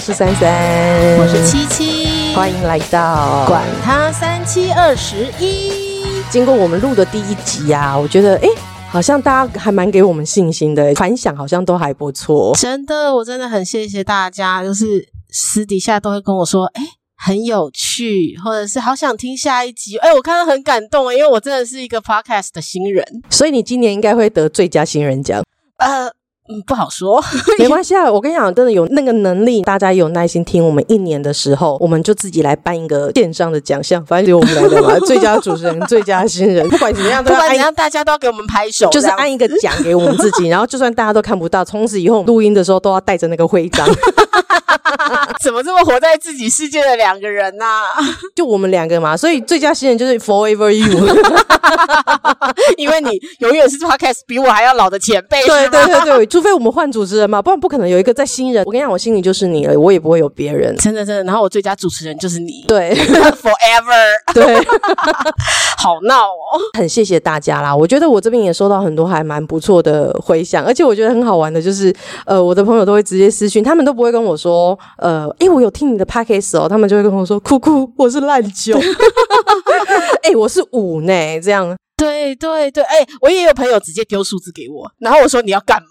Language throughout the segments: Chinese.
是三三，我是七七，欢迎来到管他三七二十一。经过我们录的第一集啊，我觉得哎，好像大家还蛮给我们信心的，反响好像都还不错。真的，我真的很谢谢大家，就是私底下都会跟我说，哎，很有趣，或者是好想听下一集。哎，我看到很感动，因为我真的是一个 podcast 的新人，所以你今年应该会得最佳新人奖。呃。嗯，不好说，没关系啊。我跟你讲，真的有那个能力，大家有耐心听我们一年的时候，我们就自己来办一个线上的奖项，反正就我们来的嘛。最佳主持人、最佳新人，不管怎么样，不管怎样，大家都要给我们拍手，就是按一个奖给我们自己。然后，就算大家都看不到，从此以后录音的时候都要带着那个徽章。怎么这么活在自己世界的两个人呢？就我们两个嘛，所以最佳新人就是 Forever You，因为你永远是 Podcast 比我还要老的前辈。对对对对，除非我们换主持人嘛，不然不可能有一个在新人。我跟你讲，我心里就是你了，我也不会有别人。真的真的，然后我最佳主持人就是你。对，Forever。对，好闹哦。很谢谢大家啦，我觉得我这边也收到很多还蛮不错的回响，而且我觉得很好玩的就是，呃，我的朋友都会直接私讯，他们都不会跟我说。呃，哎，我有听你的 podcast 哦，他们就会跟我说：“哭哭，我是烂酒，哎，我是五呢。”这样，对对对，哎，我也有朋友直接丢数字给我，然后我说：“你要干嘛？”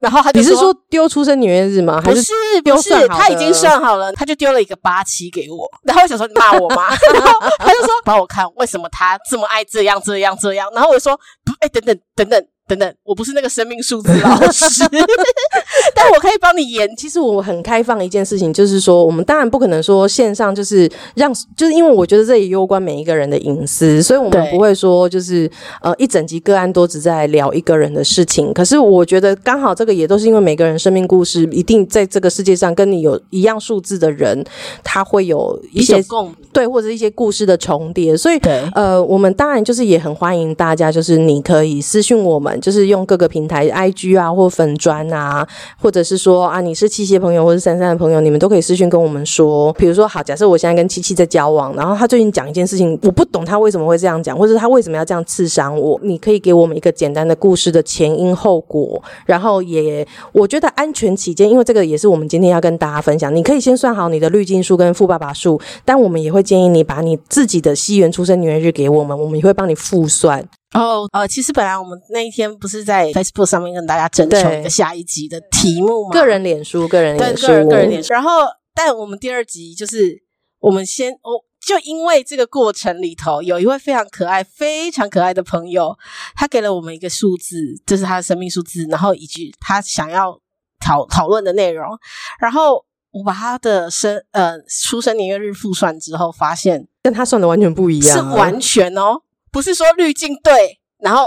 然后他你是说丢出生年月日吗？不是，不是，他已经算好了，他就丢了一个八七给我，然后我想说你骂我吗？然后他就说 帮我看为什么他这么爱这样这样这样，然后我就说：“哎，等等等等。”等等，我不是那个生命数字老师，但我可以帮你演。其实我很开放一件事情，就是说，我们当然不可能说线上就是让，就是因为我觉得这也攸关每一个人的隐私，所以我们不会说就是呃一整集个案都只在聊一个人的事情。可是我觉得刚好这个也都是因为每个人生命故事一定在这个世界上跟你有一样数字的人，他会有一些共对或者一些故事的重叠，所以呃，我们当然就是也很欢迎大家，就是你可以私讯我们。就是用各个平台，IG 啊，或粉砖啊，或者是说啊，你是七七朋友，或是珊珊的朋友，你们都可以私讯跟我们说。比如说，好，假设我现在跟七七在交往，然后他最近讲一件事情，我不懂他为什么会这样讲，或者他为什么要这样刺伤我，你可以给我们一个简单的故事的前因后果，然后也我觉得安全起见，因为这个也是我们今天要跟大家分享。你可以先算好你的滤镜数跟富爸爸数，但我们也会建议你把你自己的西元出生年月日给我们，我们也会帮你复算。哦，呃，其实本来我们那一天不是在 Facebook 上面跟大家征求一个下一集的题目吗？个人脸书，个人脸书，个人个人脸书。然后，但我们第二集就是我们先，我就因为这个过程里头有一位非常可爱、非常可爱的朋友，他给了我们一个数字，这是他的生命数字，然后以及他想要讨讨论的内容。然后我把他的生呃出生年月日复算之后，发现跟他算的完全不一样，是完全哦。不是说滤镜对，然后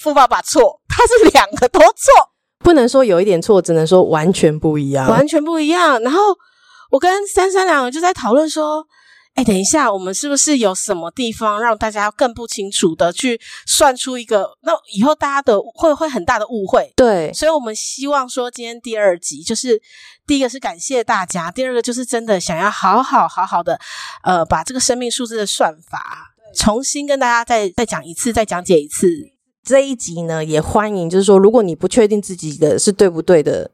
富爸爸错，他是两个都错，不能说有一点错，只能说完全不一样，完全不一样。然后我跟三三两个就在讨论说，哎，等一下，我们是不是有什么地方让大家更不清楚的去算出一个？那以后大家的会会很大的误会。对，所以我们希望说，今天第二集就是第一个是感谢大家，第二个就是真的想要好好好好的，呃，把这个生命数字的算法。重新跟大家再再讲一次，再讲解一次这一集呢，也欢迎，就是说，如果你不确定自己的是对不对的。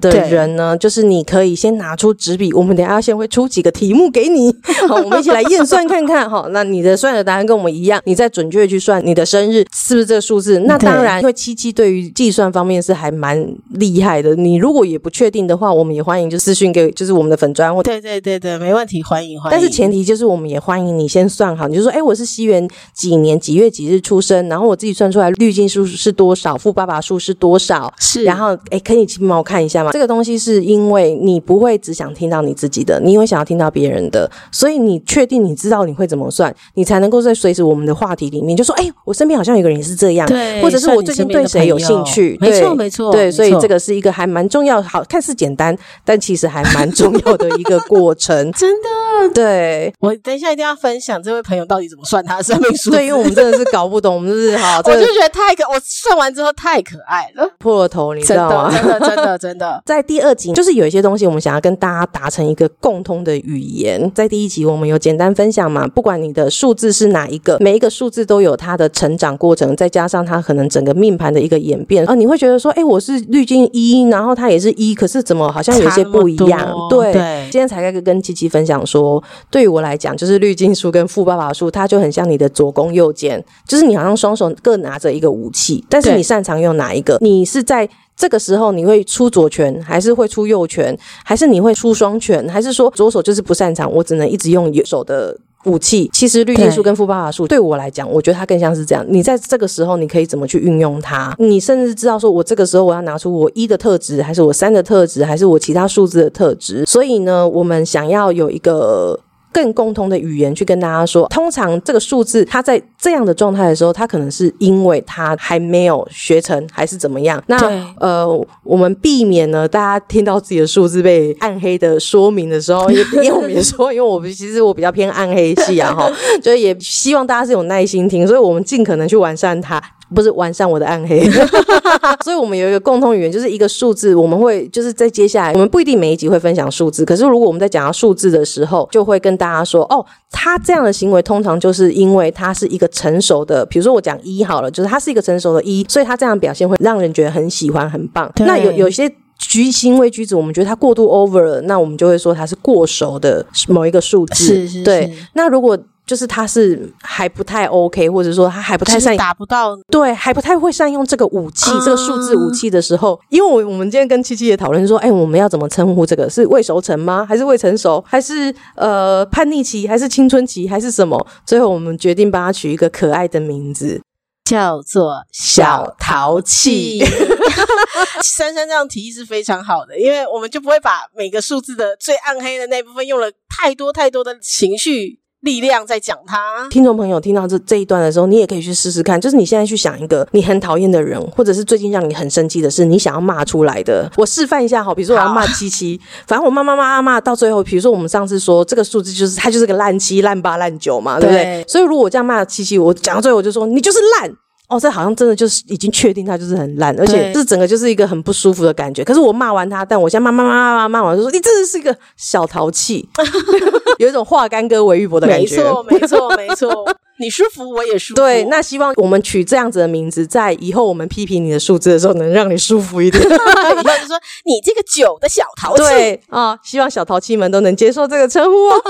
的人呢，就是你可以先拿出纸笔，我们等下先会出几个题目给你，好，我们一起来验算看看哈。那你的算的答案跟我们一样，你再准确去算你的生日是不是这个数字？那当然，因为七七对于计算方面是还蛮厉害的。你如果也不确定的话，我们也欢迎就私讯给就是我们的粉砖或对对对对，没问题，欢迎欢迎。但是前提就是我们也欢迎你先算好，你就说哎，我是西元几年几月几日出生，然后我自己算出来滤镜数是多少，富爸爸数是多少，是，然后哎，可以请帮我看一下吗？这个东西是因为你不会只想听到你自己的，你会想要听到别人的，所以你确定你知道你会怎么算，你才能够在随时我们的话题里面就说：“哎，我身边好像有个人也是这样，对，或者是我最近对谁有兴趣。”没错，没错，对，所以这个是一个还蛮重要，好看似简单，但其实还蛮重要的一个过程。真的，对我等一下一定要分享这位朋友到底怎么算他的生命数，对，因为我们真的是搞不懂，我们是好，我就觉得太可，我算完之后太可爱了，破了头，你知道吗？真的，真的，真的，在第。二集就是有一些东西，我们想要跟大家达成一个共通的语言。在第一集，我们有简单分享嘛？不管你的数字是哪一个，每一个数字都有它的成长过程，再加上它可能整个命盘的一个演变啊，你会觉得说，哎，我是滤镜一，然后它也是一，可是怎么好像有些不一样？对，今天才跟跟七七分享说，对于我来讲，就是滤镜术跟富爸爸术，它就很像你的左攻右键，就是你好像双手各拿着一个武器，但是你擅长用哪一个？你是在这个时候你会出左拳，还是会出右拳，还是你会出双拳，还是说左手就是不擅长，我只能一直用右手的？武器其实绿箭术跟富爸爸术对我来讲，我觉得它更像是这样。你在这个时候，你可以怎么去运用它？你甚至知道说，我这个时候我要拿出我一的特质，还是我三的特质，还是我其他数字的特质？所以呢，我们想要有一个。更共通的语言去跟大家说，通常这个数字它在这样的状态的时候，它可能是因为它还没有学成，还是怎么样？那呃，我们避免呢，大家听到自己的数字被暗黑的说明的时候，因为我们也说，因为我们其实我比较偏暗黑系啊，哈，所 以也希望大家是有耐心听，所以我们尽可能去完善它。不是完善我的暗黑，所以我们有一个共同语言，就是一个数字。我们会就是在接下来，我们不一定每一集会分享数字，可是如果我们在讲到数字的时候，就会跟大家说，哦，他这样的行为通常就是因为他是一个成熟的，比如说我讲一好了，就是他是一个成熟的一，所以他这样表现会让人觉得很喜欢、很棒。那有有些居行为举止，我们觉得他过度 over 了，那我们就会说他是过熟的某一个数字。是是，对。那如果就是他是还不太 OK，或者说他还不太善打不到，对，还不太会善用这个武器，这个数字武器的时候，因为我我们今天跟七七也讨论说，哎，我们要怎么称呼这个？是未熟成吗？还是未成熟？还是呃叛逆期？还是青春期？还是什么？最后我们决定帮他取一个可爱的名字，叫做小淘气。珊珊这样提议是非常好的，因为我们就不会把每个数字的最暗黑的那部分用了太多太多的情绪。力量在讲他，听众朋友听到这这一段的时候，你也可以去试试看。就是你现在去想一个你很讨厌的人，或者是最近让你很生气的事，你想要骂出来的。我示范一下好，比如说我要骂七七，反正我骂骂骂骂骂到最后，比如说我们上次说这个数字就是它就是个烂七、烂八、烂九嘛，对不对？所以如果我这样骂七七，我讲到最后我就说你就是烂。哦，这好像真的就是已经确定他就是很烂，而且这整个就是一个很不舒服的感觉。可是我骂完他，但我现在骂骂骂骂骂骂完就说你真的是一个小淘气，有一种化干戈为玉帛的感觉。没错，没错，没错。你舒服，我也舒服。对，那希望我们取这样子的名字，在以后我们批评你的数字的时候，能让你舒服一点。以后就说你这个九的小淘气。对啊，希望小淘气们都能接受这个称呼哦。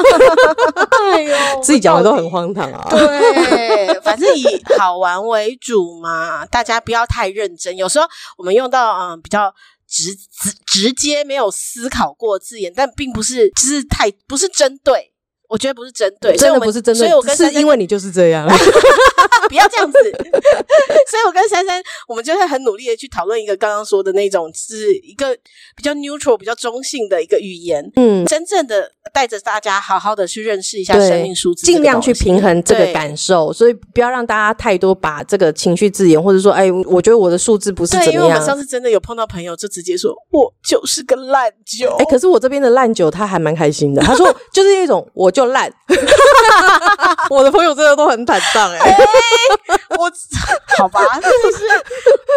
哎呦，自己讲的都很荒唐啊。对，反正以好玩为主嘛，大家不要太认真。有时候我们用到嗯比较直直直接没有思考过字眼，但并不是就是太不是针对。我觉得不是针对，真的不是针对，所以我跟是因为你就是这样，不要这样子。所以我跟珊珊，我们就会很努力的去讨论一个刚刚说的那种，是一个比较 neutral、比较中性的一个语言。嗯，真正的带着大家好好的去认识一下生命数字，尽量去平衡这个感受。所以不要让大家太多把这个情绪字眼，或者说，哎，我觉得我的数字不是怎么样。因为我们上次真的有碰到朋友，就直接说我就是个烂酒。哎，可是我这边的烂酒他还蛮开心的，他说就是那种我就。烂，我的朋友真的都很坦荡哎，我好吧，真的是，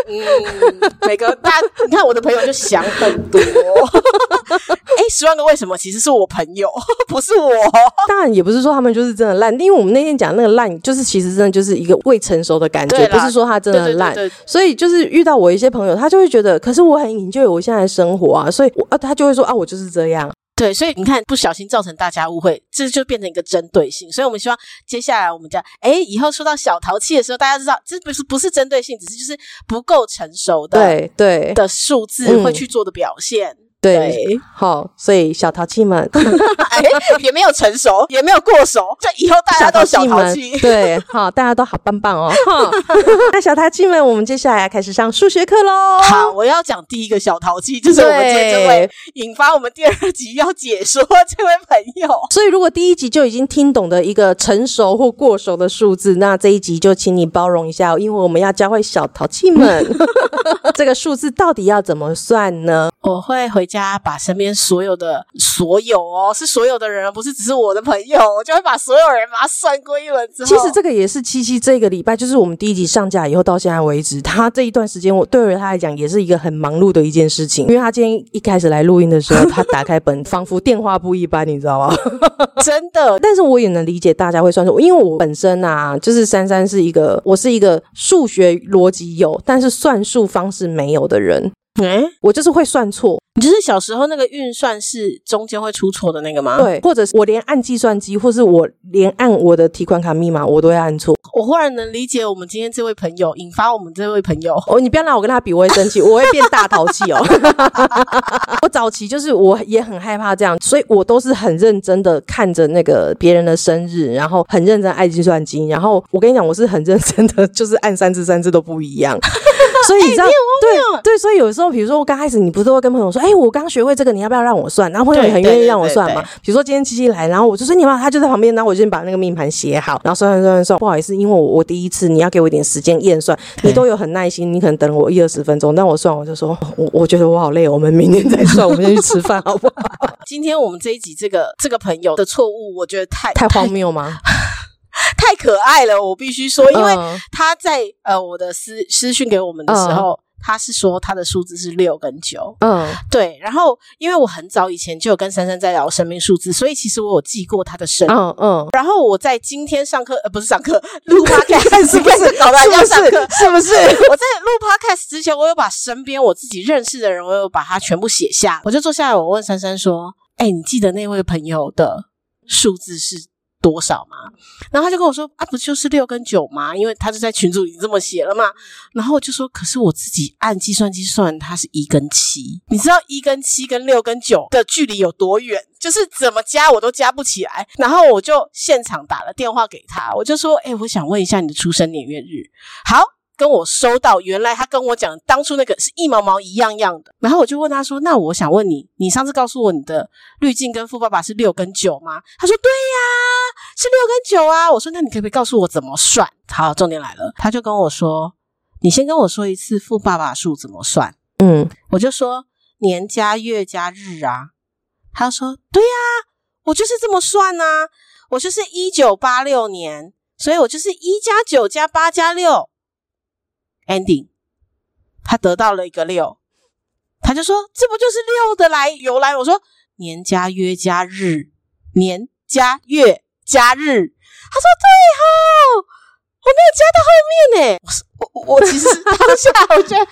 嗯，每个大你看我的朋友就想很多，哎，十万个为什么其实是我朋友，不是我，当然也不是说他们就是真的烂，因为我们那天讲那个烂，就是其实真的就是一个未成熟的感觉，不是说他真的烂，所以就是遇到我一些朋友，他就会觉得，可是我很引就我现在的生活啊，所以我他就会说啊，我就是这样。对，所以你看，不小心造成大家误会，这就变成一个针对性。所以我们希望接下来我们讲，哎，以后说到小淘气的时候，大家知道这不是不是针对性，只是就是不够成熟的对对的数字会去做的表现。对，好，所以小淘气们，哎，也没有成熟，也没有过熟，就以后大家都小淘气，对，好，大家都好棒棒哦。那小淘气们，我们接下来开始上数学课喽。好，我要讲第一个小淘气，就是我们今天这位引发我们第二集要解说这位朋友。所以，如果第一集就已经听懂的一个成熟或过熟的数字，那这一集就请你包容一下，因为我们要教会小淘气们这个数字到底要怎么算呢？我会回家把身边所有的所有哦，是所有的人，不是只是我的朋友，我就会把所有人把它算过一轮之后。其实这个也是七七这个礼拜，就是我们第一集上架以后到现在为止，他这一段时间，我对于他来讲也是一个很忙碌的一件事情。因为他今天一开始来录音的时候，他打开本，仿佛电话簿一般，你知道吗？真的。但是我也能理解大家会算数，因为我本身啊，就是珊珊是一个，我是一个数学逻辑有，但是算术方式没有的人。哎，我就是会算错。你就是小时候那个运算是中间会出错的那个吗？对，或者是我连按计算机，或是我连按我的提款卡密码，我都会按错。我忽然能理解我们今天这位朋友，引发我们这位朋友。哦，你不要拿我跟他比，我会生气，我会变大淘气哦。我早期就是我也很害怕这样，所以我都是很认真的看着那个别人的生日，然后很认真按计算机，然后我跟你讲，我是很认真的，就是按三次三次都不一样。所以你知道，对对，所以有时候，比如说我刚开始，你不是会跟朋友说，哎，我刚学会这个，你要不要让我算？然后朋友也很愿意让我算嘛。比如说今天七七来，然后我就说你要，他就在旁边，然后我就先把那个命盘写好，然后算算算算算。不好意思，因为我我第一次，你要给我一点时间验算，你都有很耐心，你可能等我一二十分钟，但我算我就说，我我觉得我好累，我们明天再算，我们先去吃饭好不好？今天我们这一集这个这个朋友的错误，我觉得太太荒谬吗？太可爱了，我必须说，因为他在呃我的私私讯给我们的时候。他是说他的数字是六跟九，嗯，对。然后因为我很早以前就有跟珊珊在聊生命数字，所以其实我有记过他的生，嗯嗯。然后我在今天上课，呃，不是上课，录 podcast 是不是搞得要上课？是不是？我在录 podcast 之前，我有把身边我自己认识的人，我有把它全部写下。我就坐下来，我问珊珊说：“哎，你记得那位朋友的数字是？”多少嘛？然后他就跟我说啊，不就是六跟九吗？因为他就在群组里这么写了嘛。然后我就说，可是我自己按计算机算，它是一跟七。你知道一跟七跟六跟九的距离有多远？就是怎么加我都加不起来。然后我就现场打了电话给他，我就说，哎，我想问一下你的出生年月日。好。跟我收到，原来他跟我讲当初那个是一毛毛一样样的，然后我就问他说：“那我想问你，你上次告诉我你的滤镜跟富爸爸是六跟九吗？”他说：“对呀，是六跟九啊。”我说：“那你可不可以告诉我怎么算？”好，重点来了，他就跟我说：“你先跟我说一次富爸爸数怎么算。”嗯，我就说年加月加日啊。他说：“对呀，我就是这么算啊，我就是一九八六年，所以我就是一加九加八加六。” ending，他得到了一个六，他就说：“这不就是六的来由来？”我说：“年加月加日，年加月加日。”他说：“对哈，我没有加到后面呢。”我我我其实当下我觉得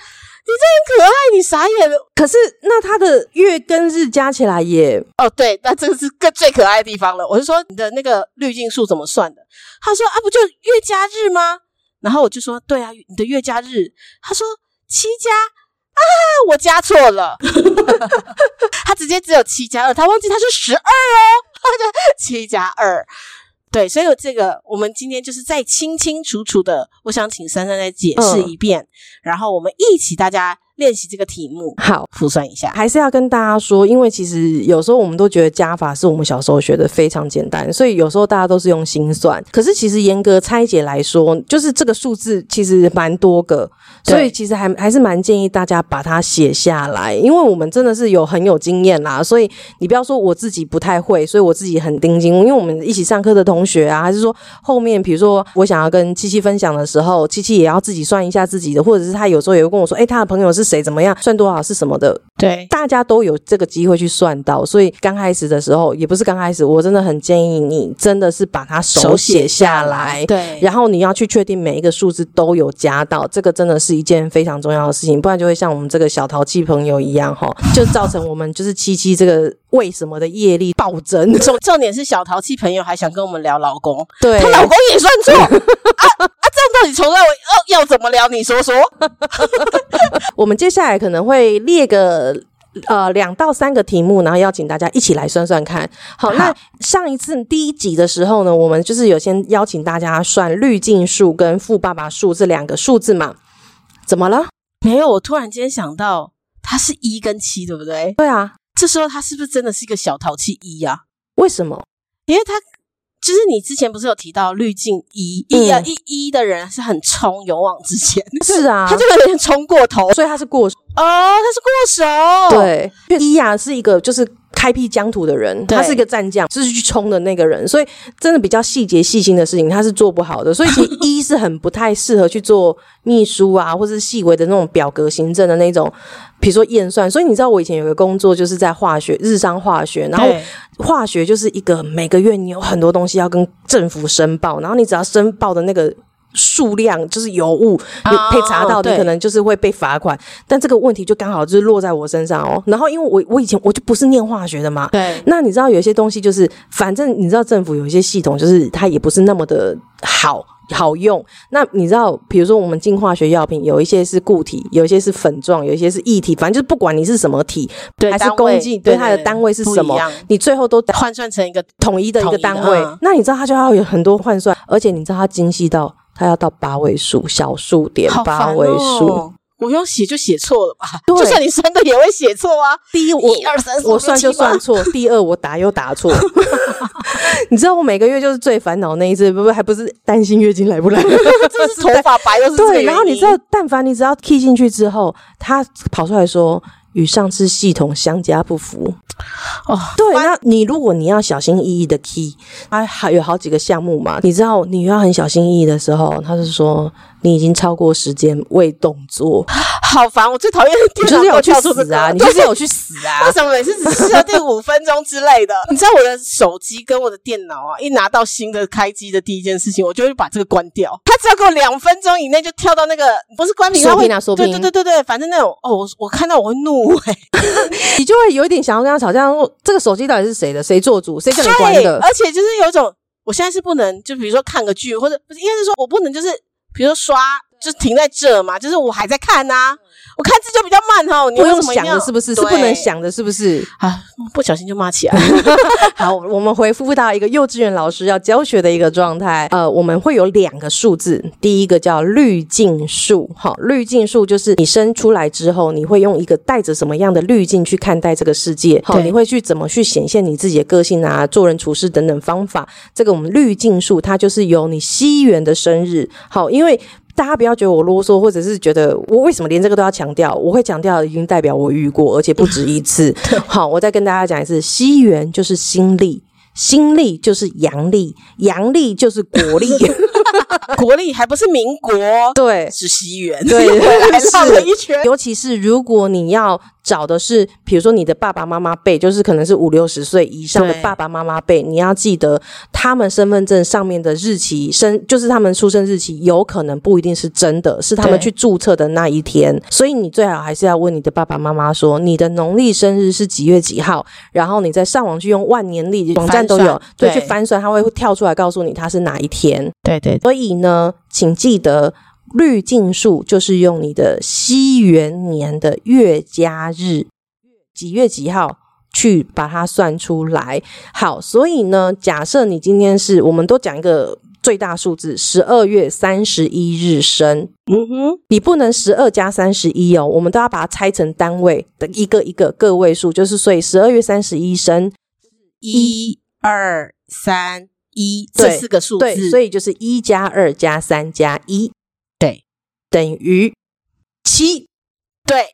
你这很可爱，你傻眼了。可是那他的月跟日加起来也哦，对，那这个是更最可爱的地方了。我就说你的那个滤镜数怎么算的？他说：“啊，不就月加日吗？”然后我就说：“对啊，你的月加日。”他说：“七加啊，我加错了。”他直接只有七加二，他忘记他是十二哦，七加二。对，所以这个我们今天就是再清清楚楚的，我想请珊珊再解释一遍，然后我们一起大家。练习这个题目，好复算一下。还是要跟大家说，因为其实有时候我们都觉得加法是我们小时候学的非常简单，所以有时候大家都是用心算。可是其实严格拆解来说，就是这个数字其实蛮多个，所以其实还还是蛮建议大家把它写下来。因为我们真的是有很有经验啦，所以你不要说我自己不太会，所以我自己很盯紧。因为我们一起上课的同学啊，还是说后面比如说我想要跟七七分享的时候，七七也要自己算一下自己的，或者是他有时候也会跟我说，哎，他的朋友是。谁怎么样算多少是什么的？对，大家都有这个机会去算到，所以刚开始的时候也不是刚开始，我真的很建议你真的是把它手写下来，对，然后你要去确定每一个数字都有加到，这个真的是一件非常重要的事情，不然就会像我们这个小淘气朋友一样哈，就造成我们就是七七这个为什么的业力暴增。重重点是小淘气朋友还想跟我们聊老公，对，他老公也算错 啊啊！这样到底从来我要要怎么聊？你说说，我们。接下来可能会列个呃两到三个题目，然后邀请大家一起来算算看。好，那上一次第一集的时候呢，我们就是有先邀请大家算滤镜数跟富爸爸数这两个数字嘛？怎么了？没有，我突然间想到，它是一跟七，对不对？对啊，这时候它是不是真的是一个小淘气一呀？为什么？因为他。就是你之前不是有提到滤镜一一啊一一的人是很冲勇往直前，是啊，他就有点冲过头，所以他是过手。哦，他是过手，对，一啊是一个就是。开辟疆土的人，他是一个战将，就是去冲的那个人，所以真的比较细节细心的事情，他是做不好的。所以其实一是很不太适合去做秘书啊，或者是细微的那种表格行政的那种，比如说验算。所以你知道我以前有个工作，就是在化学日商化学，然后化学就是一个每个月你有很多东西要跟政府申报，然后你只要申报的那个。数量就是有误，被查到，你可能就是会被罚款。但这个问题就刚好就是落在我身上哦。然后因为我我以前我就不是念化学的嘛，对。那你知道有一些东西就是，反正你知道政府有一些系统就是它也不是那么的好。好用，那你知道，比如说我们进化学药品，有一些是固体，有一些是粉状，有一些是液体，反正就是不管你是什么体，还是公斤，对它的单位是什么，你最后都换算成一个统一的一个单位。那你知道它就要有很多换算，而且你知道它精细到它要到八位数，小数点八位数。我用写就写错了吧？就算你算对也会写错啊。第一，我一二三四我算就算错；第二，我打又打错。你知道我每个月就是最烦恼那一次，不不还不是担心月经来不来？这是头发白又是对。然后你知道，但凡你只要 key 进去之后，他跑出来说。与上次系统相加不符哦，对，那你如果你要小心翼翼的 key，它还有好几个项目嘛，你知道你要很小心翼翼的时候，他是说你已经超过时间未动作，好烦！我最讨厌你就是有去死啊，你就是有去死啊！为什么每次只设定五分钟之类的？你知道我的手机跟我的电脑啊，一拿到新的开机的第一件事情，我就会把这个关掉。它只要给我两分钟以内就跳到那个不是关屏，说屏啊，说，对对对对对，反正那种哦，我我看到我会怒哎。你就会有一点想要跟他吵架，说这个手机到底是谁的？谁做主？谁叫你关的？而且就是有一种，我现在是不能，就比如说看个剧，或者不是，应该是说我不能，就是比如说刷，就停在这嘛，就是我还在看呐。我看字就比较慢哈，你不用想的是不是？是不能想的是不是？啊，不小心就骂起来。好，我们回复到一个幼稚园老师要教学的一个状态。呃，我们会有两个数字，第一个叫滤镜数。好，滤镜数就是你生出来之后，你会用一个带着什么样的滤镜去看待这个世界？好，你会去怎么去显现你自己的个性啊，做人处事等等方法。这个我们滤镜数，它就是由你西元的生日。好，因为。大家不要觉得我啰嗦，或者是觉得我为什么连这个都要强调？我会强调，已经代表我遇过，而且不止一次。好，我再跟大家讲一次：西元就是新历，新历就是阳历，阳历就是国历。国力还不是民国，对，是西元，对，还绕了一圈。尤其是如果你要找的是，比如说你的爸爸妈妈辈，就是可能是五六十岁以上的爸爸妈妈辈，你要记得他们身份证上面的日期生，就是他们出生日期，有可能不一定是真的，是他们去注册的那一天。所以你最好还是要问你的爸爸妈妈说，你的农历生日是几月几号，然后你再上网去用万年历网站都有，对，去翻算，它会跳出来告诉你它是哪一天。对对，所以。呢，请记得滤镜数就是用你的西元年的月加日几月几号去把它算出来。好，所以呢，假设你今天是，我们都讲一个最大数字，十二月三十一日生。嗯哼，你不能十二加三十一哦，我们都要把它拆成单位的一个一个个位数，就是所以十二月三十一生一二三。一这四个数字，所以就是一加二加三加一，对，等于七。对，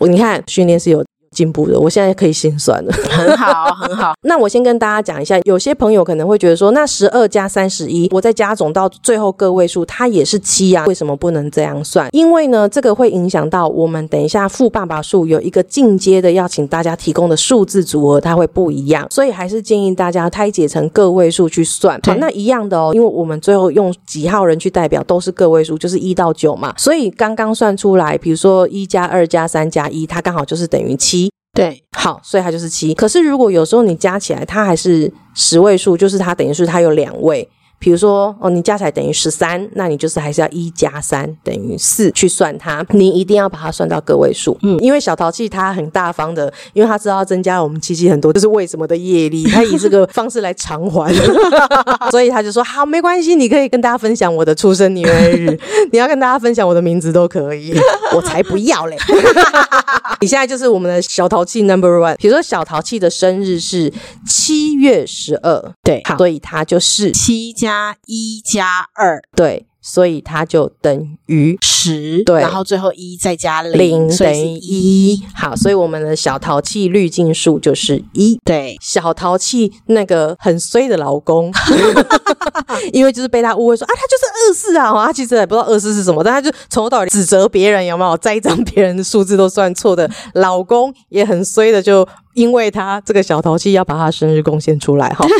我你看训练是有。进步的，我现在可以心算了，很好，很好。那我先跟大家讲一下，有些朋友可能会觉得说，那十二加三十一，我再加总到最后个位数，它也是七啊，为什么不能这样算？因为呢，这个会影响到我们等一下富爸爸数有一个进阶的，要请大家提供的数字组合，它会不一样，所以还是建议大家拆解成个位数去算。好，那一样的哦，因为我们最后用几号人去代表都是个位数，就是一到九嘛，所以刚刚算出来，比如说一加二加三加一，它刚好就是等于七。对，好，所以它就是七。可是如果有时候你加起来，它还是十位数，就是它等于是它有两位。比如说，哦，你加起来等于十三，那你就是还是要一加三等于四去算它。你一定要把它算到个位数，嗯，因为小淘气他很大方的，因为他知道增加了我们七七很多，就是为什么的业力，他以这个方式来偿还，所以他就说好，没关系，你可以跟大家分享我的出生年月日，你要跟大家分享我的名字都可以，我才不要嘞。你现在就是我们的小淘气 number one。比如说小淘气的生日是七月十二，对，好，所以他就是七加。加一加二，对，所以它就等于十，对，然后最后一再加零，等于一。好，所以我们的小淘气滤镜数就是一。对，小淘气那个很衰的老公，因为就是被他误会说啊，他就是二四啊，他其实也不知道二四是什么，但他就从头到尾指责别人有没有栽赃别人的数字都算错的，老公也很衰的，就因为他这个小淘气要把他生日贡献出来哈。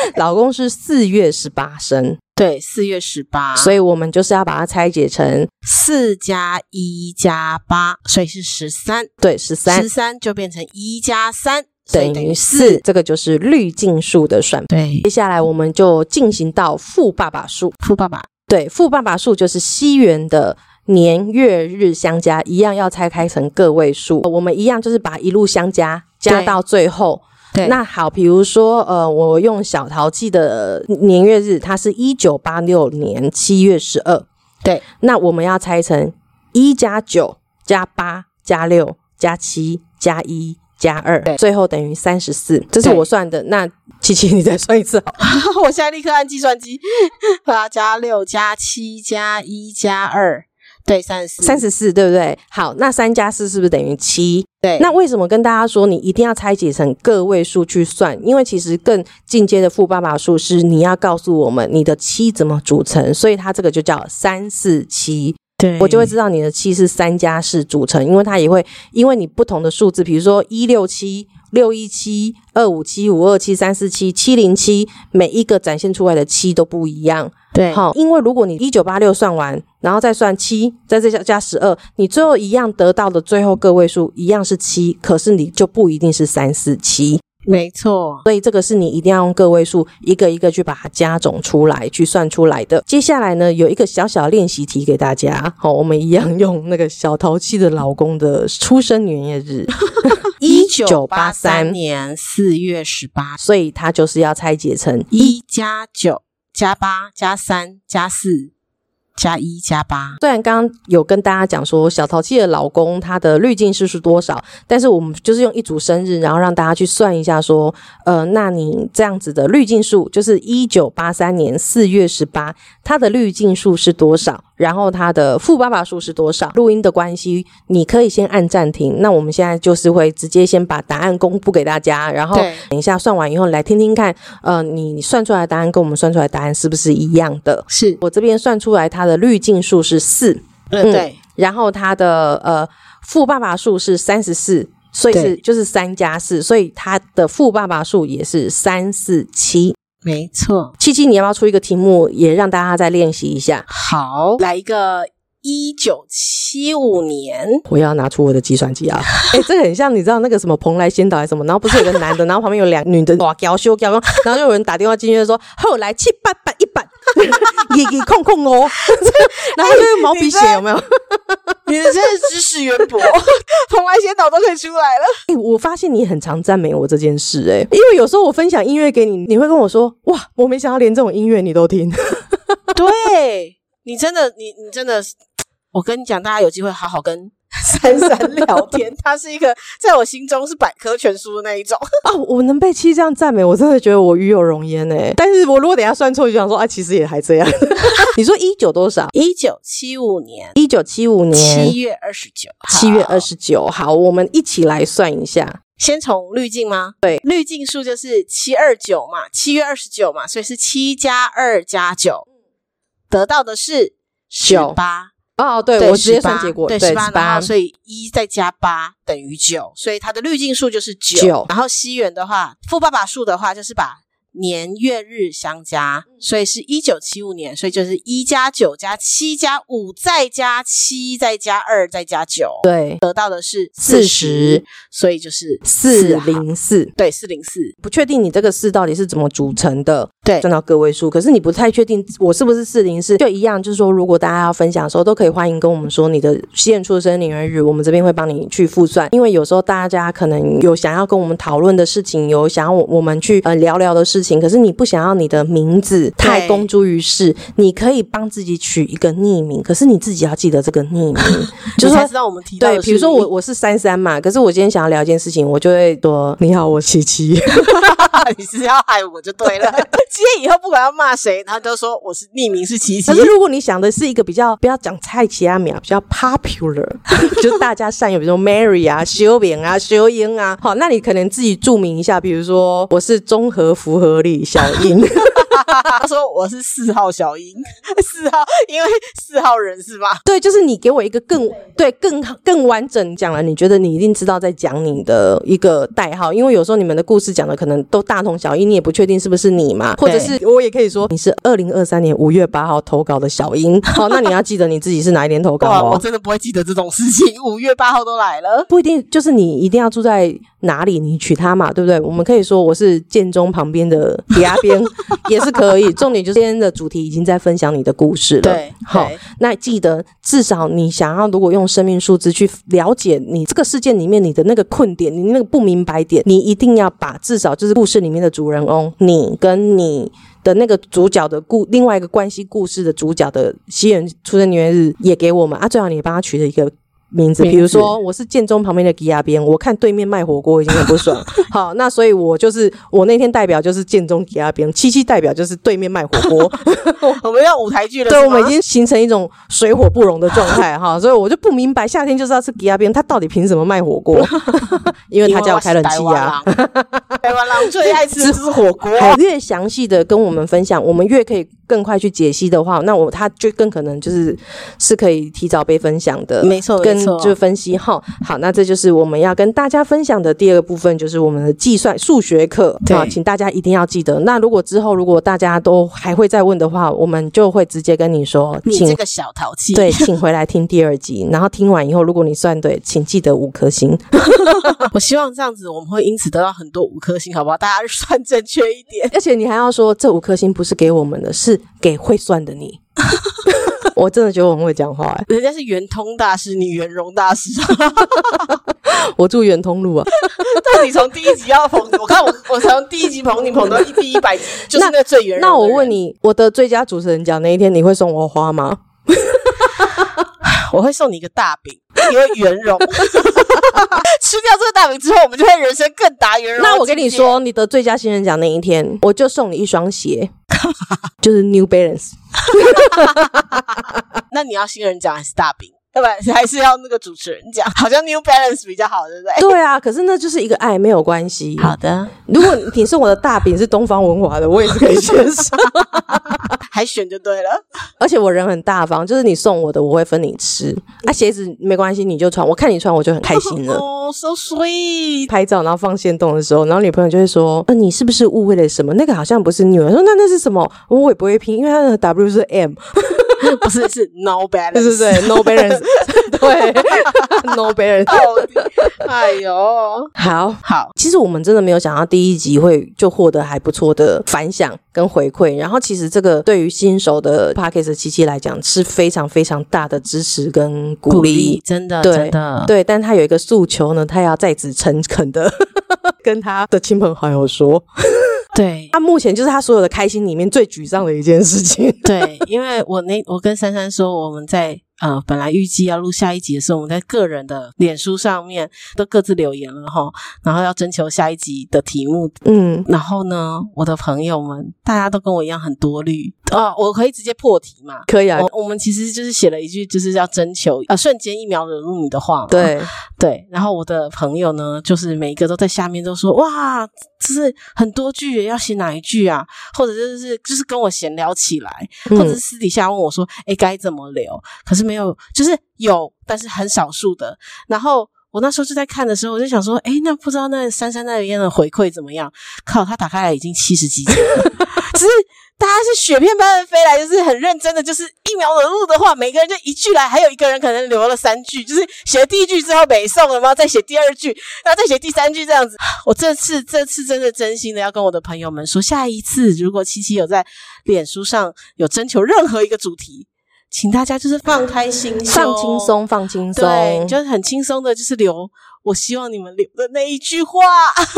老公是四月十八生，对，四月十八，所以我们就是要把它拆解成四加一加八，所以是十三，对，十三，十三就变成一加三等于四，这个就是滤镜数的算法。对，接下来我们就进行到富爸爸数，富爸爸，对，富爸爸数就是西元的。年月日相加，一样要拆开成个位数。我们一样就是把一路相加，加到最后。对，那好，比如说，呃，我用小淘气的年月日，它是一九八六年七月十二。对，那我们要拆成一加九加八加六加七加一加二，最后等于三十四。这是我算的。那七七，你再算一次。我现在立刻按计算机，八加六加七加一加二。对，三十四，三十四，对不对？好，那三加四是不是等于七？对。那为什么跟大家说你一定要拆解成个位数去算？因为其实更进阶的富爸爸数是你要告诉我们你的七怎么组成，所以它这个就叫三四七。对，我就会知道你的七是三加四组成，因为它也会因为你不同的数字，比如说一六七。六一七二五七五二七三四七七零七，每一个展现出来的七都不一样。对，好，因为如果你一九八六算完，然后再算七，再再加加十二，你最后一样得到的最后个位数一样是七，可是你就不一定是三四七。没错，所以这个是你一定要用个位数一个一个去把它加总出来，去算出来的。接下来呢，有一个小小练习题给大家。好，我们一样用那个小淘气的老公的出生年月日，一九八三年四月十八，所以它就是要拆解成一加九加八加三加四。加一加八，虽然刚刚有跟大家讲说小淘气的老公他的滤镜数是多少，但是我们就是用一组生日，然后让大家去算一下，说呃，那你这样子的滤镜数就是一九八三年四月十八，它的滤镜数是多少？然后它的富爸爸数是多少？录音的关系，你可以先按暂停。那我们现在就是会直接先把答案公布给大家，然后等一下算完以后来听听看，呃，你算出来的答案跟我们算出来的答案是不是一样的？是我这边算出来它的滤镜数是四，嗯对，然后它的呃富爸爸数是三十四，所以是就是三加四，所以它的富爸爸数也是三四七。没错，七七，你要不要出一个题目，也让大家再练习一下？好，来一个一九七五年，我要拿出我的计算机啊！哎，这个很像，你知道那个什么蓬莱仙岛还是什么？然后不是有个男的，然后旁边有两女的哇，娇羞娇，然后就有人打电话进去说：“后来七八八一百，一一空空哦。”然后就是毛笔写有没有？你真的知识渊博，蓬莱仙岛都可以出来了。哎，我发现你很常赞美我这件事，哎，因为有时候我分享音乐给你，你会跟我说：“哇，我没想到连这种音乐你都听。”对你真的，你你真的，我跟你讲，大家有机会好好跟。珊珊聊天，他是一个在我心中是百科全书的那一种啊！我能被七这样赞美，我真的觉得我与有荣焉哎！但是我如果等下算错，就想说啊，其实也还这样。你说一九多少？一九七五年，一九七五年七月二十九，七月二十九。好，我们一起来算一下。先从滤镜吗？对，滤镜数就是七二九嘛，七月二十九嘛，所以是七加二加九，得到的是九八。哦，对，我直接算结果，对，十八，所以一再加八等于九，所以它的滤镜数就是九。然后西元的话，富爸爸数的话就是把。年月日相加，所以是一九七五年，所以就是一加九加七加五再加七再加二再加九，对，得到的是四十，所以就是四零四，对，四零四。不确定你这个四到底是怎么组成的，对，赚到个位数，可是你不太确定我是不是四零四，就一样，就是说如果大家要分享的时候，都可以欢迎跟我们说你的现出生年月日，我们这边会帮你去复算，因为有时候大家可能有想要跟我们讨论的事情，有想要我们去呃聊聊的事情。可是你不想要你的名字太公诸于世，你可以帮自己取一个匿名，可是你自己要记得这个匿名，就是知道我们提到对，比如说我我是三三嘛，可是我今天想要聊一件事情，我就会说你好，我七七，你是要害我就对了。今天以后不管要骂谁，他都说我是匿名是琪琪。可是如果你想的是一个比较不要讲蔡奇阿米啊，比较 popular，就大家善用，比如说 Mary 啊、修扁啊、修英啊，好，那你可能自己注明一下，比如说我是综合符合。力小英，他说我是四号小英，四号，因为四号人是吧？对，就是你给我一个更对更更完整讲了，你觉得你一定知道在讲你的一个代号，因为有时候你们的故事讲的可能都大同小异，你也不确定是不是你嘛，或者是我也可以说你是二零二三年五月八号投稿的小英。好，那你要记得你自己是哪一年投稿哦。我真的不会记得这种事情，五月八号都来了，不一定就是你一定要住在哪里，你娶她嘛，对不对？我们可以说我是建中旁边的底下边也是可以。重点就是今天的主题已经在分享你的故事了。对，好，那记得至少你想要如果用生命数字去了解你这个事件里面你的那个困点，你那个不明白点，你一定要把至少就是故事里面的主人翁，你跟你的那个主角的故另外一个关系故事的主角的西人出生年月日也给我们啊，最好你帮他取了一个。名字，比如说我是建中旁边的吉亚边，我看对面卖火锅已经很不爽。好，那所以我就是我那天代表就是建中吉亚边，七七代表就是对面卖火锅。我们要舞台剧了，对，我们已经形成一种水火不容的状态 哈。所以我就不明白，夏天就是要吃吉亚边，他到底凭什么卖火锅？因为他家有开冷气啊。台湾狼最爱吃吃火锅。越详细的跟我们分享，我们越可以更快去解析的话，那我他就更可能就是是可以提早被分享的。没错，跟。就分析哈，好，那这就是我们要跟大家分享的第二个部分，就是我们的计算数学课啊，请大家一定要记得。那如果之后如果大家都还会再问的话，我们就会直接跟你说，你这个小淘气，对，请回来听第二集，然后听完以后，如果你算对，请记得五颗星。我希望这样子，我们会因此得到很多五颗星，好不好？大家算正确一点，而且你还要说，这五颗星不是给我们的，是给会算的你。我真的觉得我很会讲话，人家是圆通大师，你圆融大师。我住圆通路啊。但你从第一集要捧，我看我我从第一集捧你捧到第一百集，就是那最圆。那我问你，我的最佳主持人奖那一天，你会送我花吗？我会送你一个大饼，你会圆融。吃掉这个大饼之后，我们就会人生更达圆融。那我跟你说，你得最佳新人奖那一天，我就送你一双鞋，就是 New Balance。那你要新人奖还是大饼？要不然还是要那个主持人讲，好像 New Balance 比较好，对不对？对啊，可是那就是一个爱，没有关系。好的，如果你送我的大饼是东方文华的，我也是可以接受，还选就对了。而且我人很大方，就是你送我的，我会分你吃。那鞋子没关系，你就穿，我看你穿我就很开心了。哦，so sweet。拍照然后放线动的时候，然后女朋友就会说：“呃，你是不是误会了什么？那个好像不是 New。”说：“那那是什么？”我也不会拼，因为它的 W 是 M。不是是 no balance，对 对对 no balance，对 no balance。哎呦，好好，其实我们真的没有想到第一集会就获得还不错的反响跟回馈。然后其实这个对于新手的 Parkes 七七来讲是非常非常大的支持跟鼓励，真的，对的，对。但他有一个诉求呢，他要在此诚恳的 跟他的亲朋好友说。对他目前就是他所有的开心里面最沮丧的一件事情。对，因为我那我跟珊珊说，我们在。呃，本来预计要录下一集的时候，我们在个人的脸书上面都各自留言了哈，然后要征求下一集的题目。嗯，然后呢，我的朋友们大家都跟我一样很多虑啊，我可以直接破题嘛？可以啊。我们其实就是写了一句，就是要征求啊，瞬间一秒惹怒你的话。对对。然后我的朋友呢，就是每一个都在下面都说哇，就是很多句要写哪一句啊？或者就是就是跟我闲聊起来，或者是私底下问我说，哎，该怎么留？可是。没有，就是有，但是很少数的。然后我那时候就在看的时候，我就想说，哎，那不知道那珊珊那边的回馈怎么样？靠，他打开来已经七十几集了，只是大家是雪片般的飞来，就是很认真的，就是一秒惹怒的话，每个人就一句来，还有一个人可能留了三句，就是写第一句之后没送了吗？再写第二句，然后再写第三句，这样子。我这次这次真的真心的要跟我的朋友们说，下一次如果七七有在脸书上有征求任何一个主题。请大家就是放开心，放轻松，放轻松，对，就是很轻松的，就是留。我希望你们留的那一句话，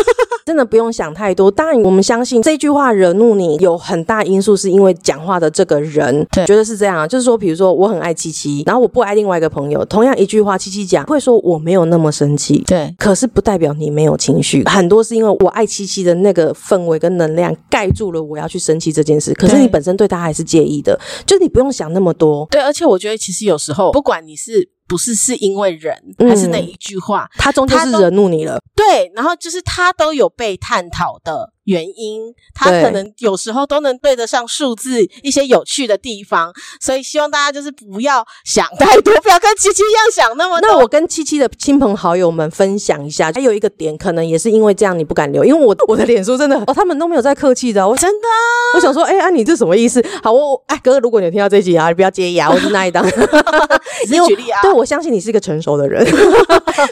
真的不用想太多。当然，我们相信这句话惹怒你有很大因素，是因为讲话的这个人，对，觉得是这样。就是说，比如说，我很爱七七，然后我不爱另外一个朋友，同样一句话，七七讲会说我没有那么生气，对，可是不代表你没有情绪。很多是因为我爱七七的那个氛围跟能量盖住了我要去生气这件事。可是你本身对他还是介意的，就你不用想那么多。对，而且我觉得其实有时候，不管你是。不是是因为人，还是那一句话，他中间是惹怒你了。对，然后就是他都有被探讨的原因，他可能有时候都能对得上数字一些有趣的地方，所以希望大家就是不要想太多，不要跟七七一样想那么多。那我跟七七的亲朋好友们分享一下，还有一个点，可能也是因为这样你不敢留，因为我我的脸书真的哦，他们都没有在客气的，我真的，我想说，哎，啊，你这什么意思？好，我哎哥哥，如果你有听到这集啊，你不要介意啊，我是那一档，你举例啊，对我相信你是一个成熟的人。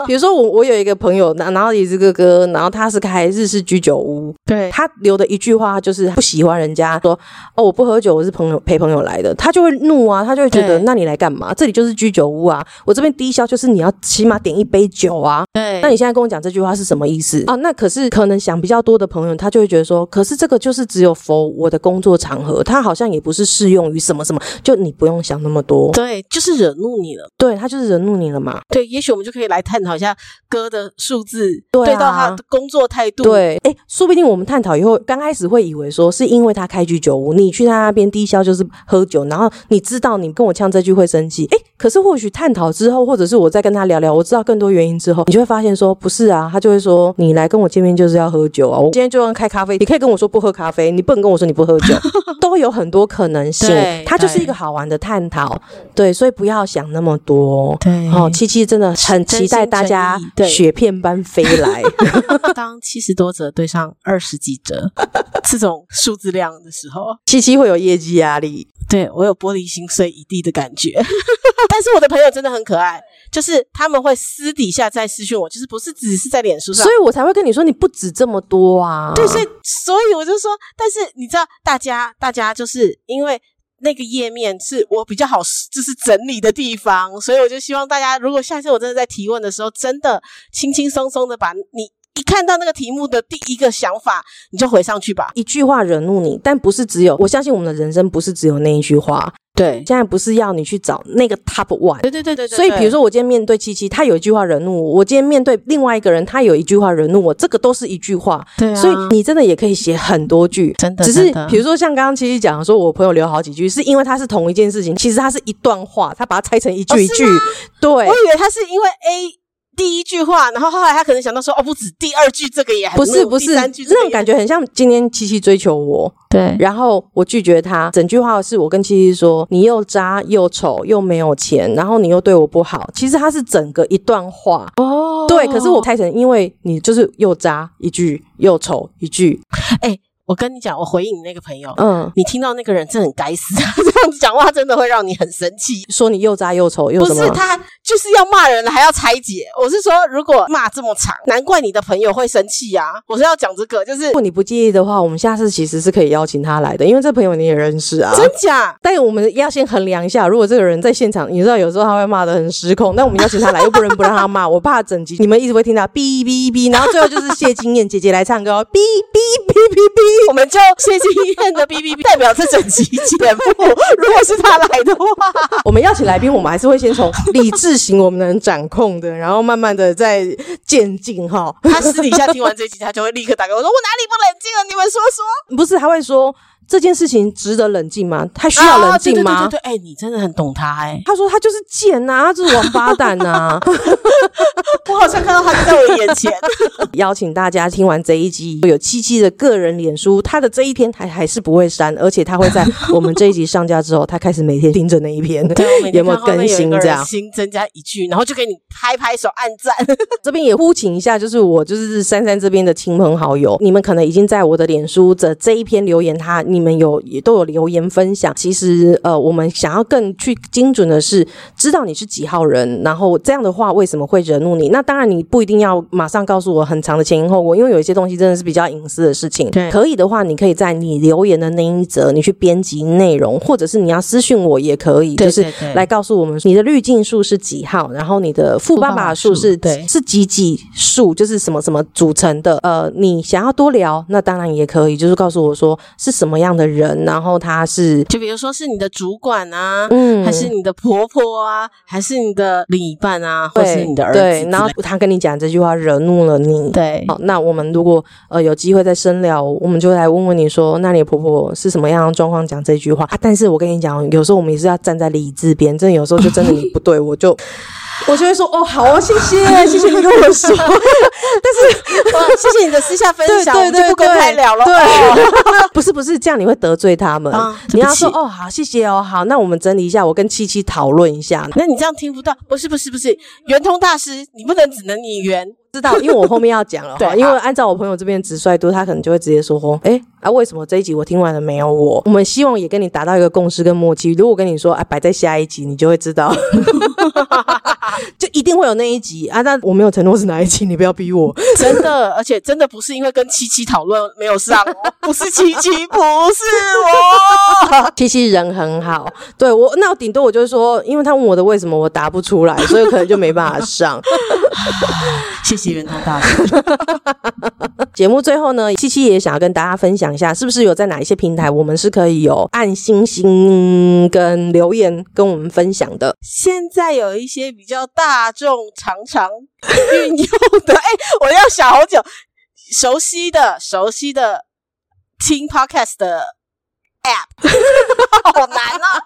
比如说我我有一个朋友，然后也是哥哥，然后他是开日式居酒屋，对。他留的一句话就是不喜欢人家说哦，我不喝酒，我是朋友陪朋友来的，他就会怒啊，他就会觉得那你来干嘛？这里就是居酒屋啊，我这边低消就是你要起码点一杯酒啊。对，那你现在跟我讲这句话是什么意思啊？那可是可能想比较多的朋友，他就会觉得说，可是这个就是只有 for 我的工作场合，他好像也不是适用于什么什么，就你不用想那么多。对，就是惹怒你了。对他就是惹怒你了嘛？对，也许我们就可以来探讨一下哥的数字对到他的工作态度。对，哎，说不定我们探讨以后刚开始。会以为说是因为他开居酒屋，你去他那边低消就是喝酒，然后你知道你跟我呛这句会生气，诶，可是或许探讨之后，或者是我再跟他聊聊，我知道更多原因之后，你就会发现说不是啊，他就会说你来跟我见面就是要喝酒啊，我今天就要开咖啡，你可以跟我说不喝咖啡，你不能跟我说你不喝酒，都有很多可能性，它就是一个好玩的探讨，对，所以不要想那么多，对，哦，七七真的很期待大家雪片般飞来，当七十多折对上二十几折。这种数字量的时候，七七会有业绩压力，对我有玻璃心碎一地的感觉。但是我的朋友真的很可爱，就是他们会私底下在私讯我，就是不是只是在脸书上，所以我才会跟你说你不止这么多啊。对，所以所以我就说，但是你知道，大家大家就是因为那个页面是我比较好就是整理的地方，所以我就希望大家，如果下次我真的在提问的时候，真的轻轻松松的把你。一看到那个题目的第一个想法，你就回上去吧。一句话惹怒你，但不是只有。我相信我们的人生不是只有那一句话。对，现在不是要你去找那个 top one。对对对对。所以，比如说我今天面对七七，他有一句话惹怒我；我今天面对另外一个人，他有一句话惹怒我。这个都是一句话。对啊。所以你真的也可以写很多句，真的。只是比如说像刚刚七七讲说，我朋友留好几句，是因为他是同一件事情，其实他是一段话，他把它拆成一句一句。对。我以为他是因为 A。第一句话，然后后来他可能想到说，哦，不止第二句这个也不是不是，那种感觉很像今天七七追求我，对，然后我拒绝他，整句话是我跟七七说，你又渣又丑又没有钱，然后你又对我不好，其实他是整个一段话。哦，对，可是我拆成，因为你就是又渣一句又丑一句，哎。我跟你讲，我回应你那个朋友，嗯，你听到那个人真的很该死，这样子讲话真的会让你很生气，说你又渣又丑又不是他就是要骂人了还要拆解。我是说，如果骂这么长，难怪你的朋友会生气啊。我是要讲这个，就是如果你不介意的话，我们下次其实是可以邀请他来的，因为这朋友你也认识啊，真假？但我们要先衡量一下，如果这个人在现场，你知道有时候他会骂的很失控，那我们邀请他来又不能不让他骂，我怕整集你们一直会听到哔哔哔，然后最后就是谢金燕姐姐来唱歌，哔哔哔哔哔。我们就谢金燕的 B B B 代表这整期节目。如果是他来的话，我们邀请来宾，我们还是会先从理智型我们能掌控的，然后慢慢的再渐进哈。他私底下听完这集，他就会立刻打给我说：“我哪里不冷静了？你们说说。”不是，他会说。这件事情值得冷静吗？他需要冷静吗？对对对对，哎，你真的很懂他哎。他说他就是贱呐，他就是王八蛋呐。我好像看到他就在我眼前。邀请大家听完这一集，有七七的个人脸书，他的这一篇还还是不会删，而且他会在我们这一集上架之后，他开始每天盯着那一篇，有没有更新这样？新增加一句，然后就给你拍拍手按赞。这边也呼请一下，就是我就是珊珊这边的亲朋好友，你们可能已经在我的脸书的这一篇留言，他你。你们有也都有留言分享，其实呃，我们想要更去精准的是知道你是几号人，然后这样的话为什么会惹怒你？那当然你不一定要马上告诉我很长的前因后果，因为有一些东西真的是比较隐私的事情。对，可以的话，你可以在你留言的那一则，你去编辑内容，或者是你要私讯我也可以，就是来告诉我们你的滤镜数是几号，然后你的富爸爸数是对是几几数，就是什么什么组成的。呃，你想要多聊，那当然也可以，就是告诉我说是什么样。样的人，然后他是，就比如说是你的主管啊，嗯，还是你的婆婆啊，还是你的另一半啊，或是你的儿子，对，然后他跟你讲这句话惹怒了你，对，好，那我们如果呃有机会再深聊，我们就来问问你说，那你婆婆是什么样的状况讲这句话啊？但是我跟你讲，有时候我们也是要站在理智边，真的有时候就真的你不对，我就。我就会说哦，好哦，谢谢，谢谢你跟我说。但是哇，谢谢你的私下分享，对对对不公开聊了。对，不是不是这样，你会得罪他们。你要说哦，好，谢谢哦，好，那我们整理一下，我跟七七讨论一下。那你这样听不到？不是不是不是，圆通大师，你不能只能你圆。知道，因为我后面要讲了对。因为按照我朋友这边直率度，他可能就会直接说：“哦，哎啊，为什么这一集我听完了没有我？”我们希望也跟你达到一个共识跟默契。如果跟你说啊，摆在下一集，你就会知道，就一定会有那一集啊。但我没有承诺是哪一集，你不要逼我。真的，而且真的不是因为跟七七讨论没有上，不是七七，不是我。七七人很好，对我那顶多我就是说，因为他问我的为什么我答不出来，所以可能就没办法上。谢谢圆通大师。节目最后呢，七七也想要跟大家分享一下，是不是有在哪一些平台，我们是可以有按星星跟留言跟我们分享的？现在有一些比较大众常常运用的，哎，我要想好久，熟悉的、熟悉的听 podcast 的。App 好难啊！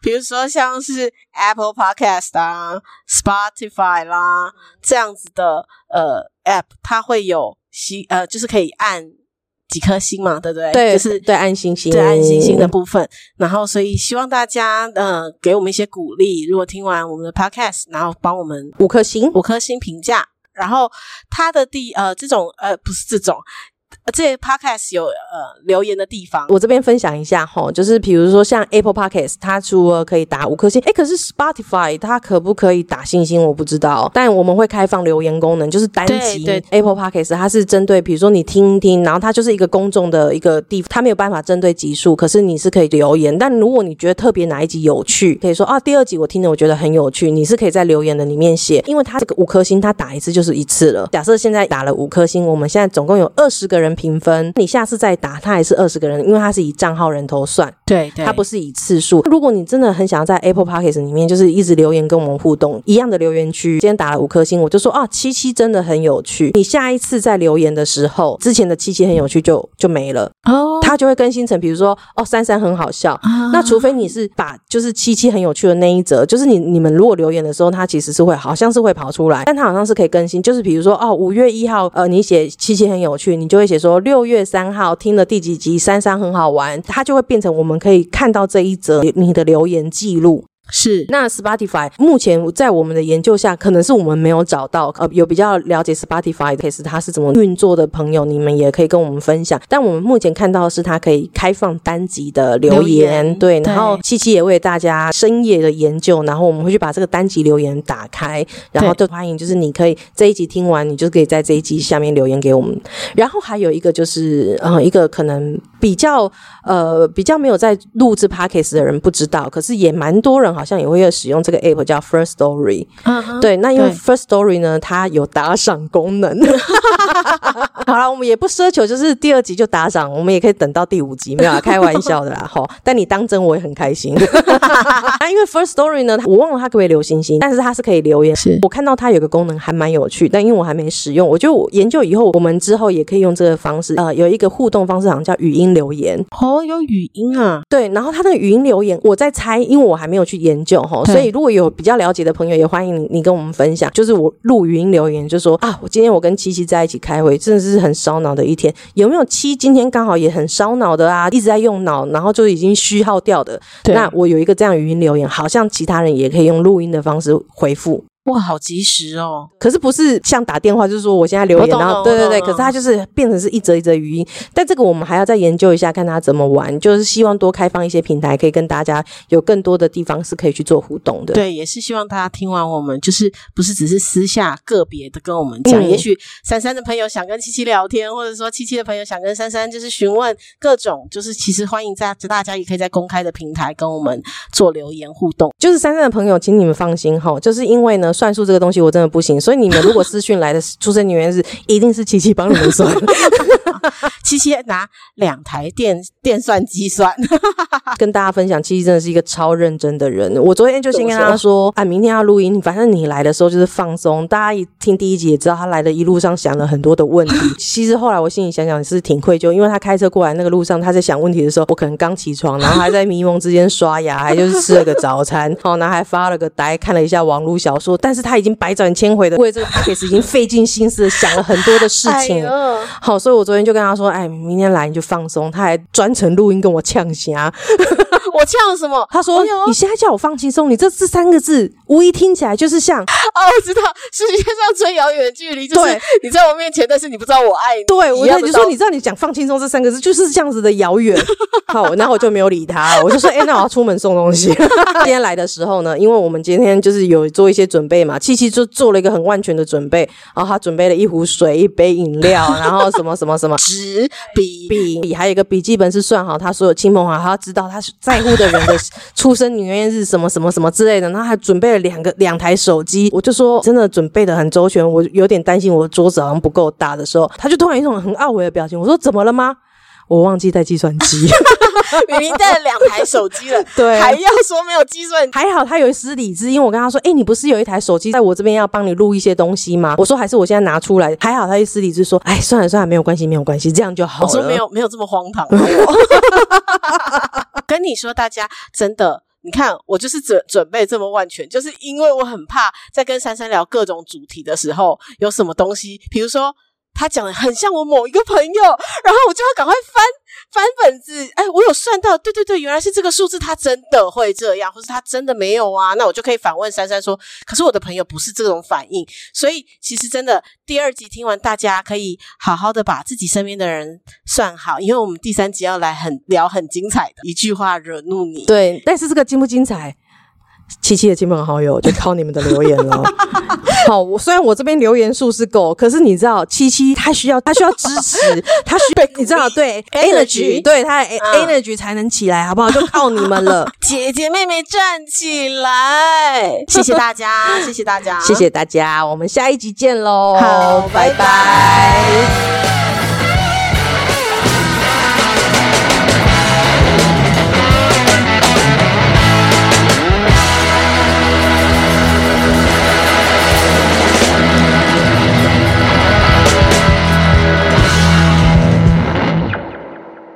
比如说像是 Apple Podcast 啊、Spotify 啦这样子的呃 app，它会有星呃，就是可以按几颗星嘛，对不对？对，就是对按星星，对按星星的部分。然后，所以希望大家呃给我们一些鼓励。如果听完我们的 podcast，然后帮我们五颗星，五颗星评价。然后它的第呃这种呃不是这种。这些 podcast 有呃留言的地方，我这边分享一下哈，就是比如说像 Apple Podcast，它除了可以打五颗星，哎，可是 Spotify 它可不可以打星星？我不知道，但我们会开放留言功能，就是单集 Apple Podcast 它是针对，比如说你听一听，然后它就是一个公众的一个地方，它没有办法针对集数，可是你是可以留言。但如果你觉得特别哪一集有趣，可以说啊，第二集我听了我觉得很有趣，你是可以在留言的里面写，因为它这个五颗星它打一次就是一次了。假设现在打了五颗星，我们现在总共有二十个人。评分，你下次再打，他还是二十个人，因为他是以账号人头算，对，他不是以次数。如果你真的很想要在 Apple Podcast 里面，就是一直留言跟我们互动，一样的留言区，今天打了五颗星，我就说啊，七七真的很有趣。你下一次在留言的时候，之前的七七很有趣就就没了哦，他就会更新成，比如说哦，珊珊很好笑。那除非你是把就是七七很有趣的那一则，就是你你们如果留言的时候，他其实是会好像是会跑出来，但他好像是可以更新，就是比如说哦，五月一号，呃，你写七七很有趣，你就会写。说六月三号听了第几集，珊珊很好玩，它就会变成我们可以看到这一则你的留言记录。是，那 Spotify 目前在我们的研究下，可能是我们没有找到，呃，有比较了解 Spotify 的 case 它是怎么运作的朋友，你们也可以跟我们分享。但我们目前看到的是它可以开放单集的留言，对，然后七七也为大家深夜的研究，然后我们会去把这个单集留言打开，然后就欢迎，就是你可以这一集听完，你就可以在这一集下面留言给我们。然后还有一个就是，呃，一个可能比较呃比较没有在录制 podcast 的人不知道，可是也蛮多人。好像也会使用这个 app 叫 First Story，对，那因为 First Story 呢，它有打赏功能。好了，我们也不奢求就是第二集就打赏，我们也可以等到第五集，没有开玩笑的啦。哈，但你当真我也很开心。那 因为 First Story 呢，我忘了它可不可以留星星，但是它是可以留言。是我看到它有个功能还蛮有趣，但因为我还没使用，我就研究以后，我们之后也可以用这个方式。呃，有一个互动方式，好像叫语音留言。哦，有语音啊？对，然后它那个语音留言，我在猜，因为我还没有去。研究哈，所以如果有比较了解的朋友，也欢迎你你跟我们分享。就是我录语音留言，就说啊，我今天我跟七七在一起开会，真的是很烧脑的一天。有没有七今天刚好也很烧脑的啊？一直在用脑，然后就已经虚耗掉的。那我有一个这样语音留言，好像其他人也可以用录音的方式回复。哇，好及时哦！可是不是像打电话，就是说我现在留言，然后对对对，可是它就是变成是一则一则语音。但这个我们还要再研究一下，看它怎么玩。就是希望多开放一些平台，可以跟大家有更多的地方是可以去做互动的。对，也是希望大家听完我们，就是不是只是私下个别的跟我们讲。也许珊珊的朋友想跟七七聊天，或者说七七的朋友想跟珊珊就是询问各种，就是其实欢迎在大家也可以在公开的平台跟我们做留言互动。就是珊珊的朋友，请你们放心哈，就是因为呢。算数这个东西我真的不行，所以你们如果私讯来的 出生年月日，一定是琪琪帮你们算。七七拿两台电电算机算，跟大家分享，七七真的是一个超认真的人。我昨天就先跟他说，啊，明天要录音，反正你来的时候就是放松。大家一听第一集也知道，他来的一路上想了很多的问题。其实后来我心里想想是挺愧疚，因为他开车过来那个路上，他在想问题的时候，我可能刚起床，然后还在迷蒙之间刷牙，还就是吃了个早餐，哦，然后还发了个呆，看了一下网络小说。但是他已经百转千回的为这个 case 已经费尽心思想了很多的事情。好，所以我昨天就跟他说，哎，明天来你就放松。他还专程录音跟我呛虾。我呛什么？他说：“你现在叫我放轻松，你这这三个字，无疑听起来就是像 哦，我知道，世界上最遥远的距离就是你在我面前，但是你不知道我爱你。对，我就说，你知道，你讲放轻松这三个字就是这样子的遥远。好，然后我就没有理他，我就说：，哎，那我要出门送东西。今天来的时候呢，因为我们今天就是有做一些准备嘛，七七就做了一个很万全的准备，然后他准备了一壶水、一杯饮料，然后什么什么什么纸、笔、笔，还有一个笔记本是算好他所有亲朋好友，他要知道他是在。乎的人的出生年月日什么什么什么之类的，然后还准备了两个两台手机，我就说真的准备的很周全，我有点担心我的桌子好像不够大的时候，他就突然一种很懊悔的表情，我说怎么了吗？我忘记带计算机，明明带了两台手机了，对，还要说没有计算，还好他有一丝理智，因为我跟他说，哎，你不是有一台手机在我这边要帮你录一些东西吗？我说还是我现在拿出来，还好他一丝理智说，哎，算了算了，没有关系没有关系，这样就好了。我说没有没有这么荒唐。跟你说，大家真的，你看我就是准准备这么万全，就是因为我很怕在跟珊珊聊各种主题的时候，有什么东西，比如说。他讲的很像我某一个朋友，然后我就要赶快翻翻本子。哎，我有算到，对对对，原来是这个数字，他真的会这样，或是他真的没有啊？那我就可以反问珊珊说：“可是我的朋友不是这种反应。”所以其实真的，第二集听完，大家可以好好的把自己身边的人算好，因为我们第三集要来很聊很精彩的一句话惹怒你。对，但是这个精不精彩？七七的亲朋好友就靠你们的留言了。好，我虽然我这边留言数是够，可是你知道七七他需要他需要支持，他需要 你知道对 energy 对他 energy 才能起来，好不好？就靠你们了，姐姐妹妹站起来！谢谢大家，谢谢大家，谢谢大家，我们下一集见喽！好，拜拜。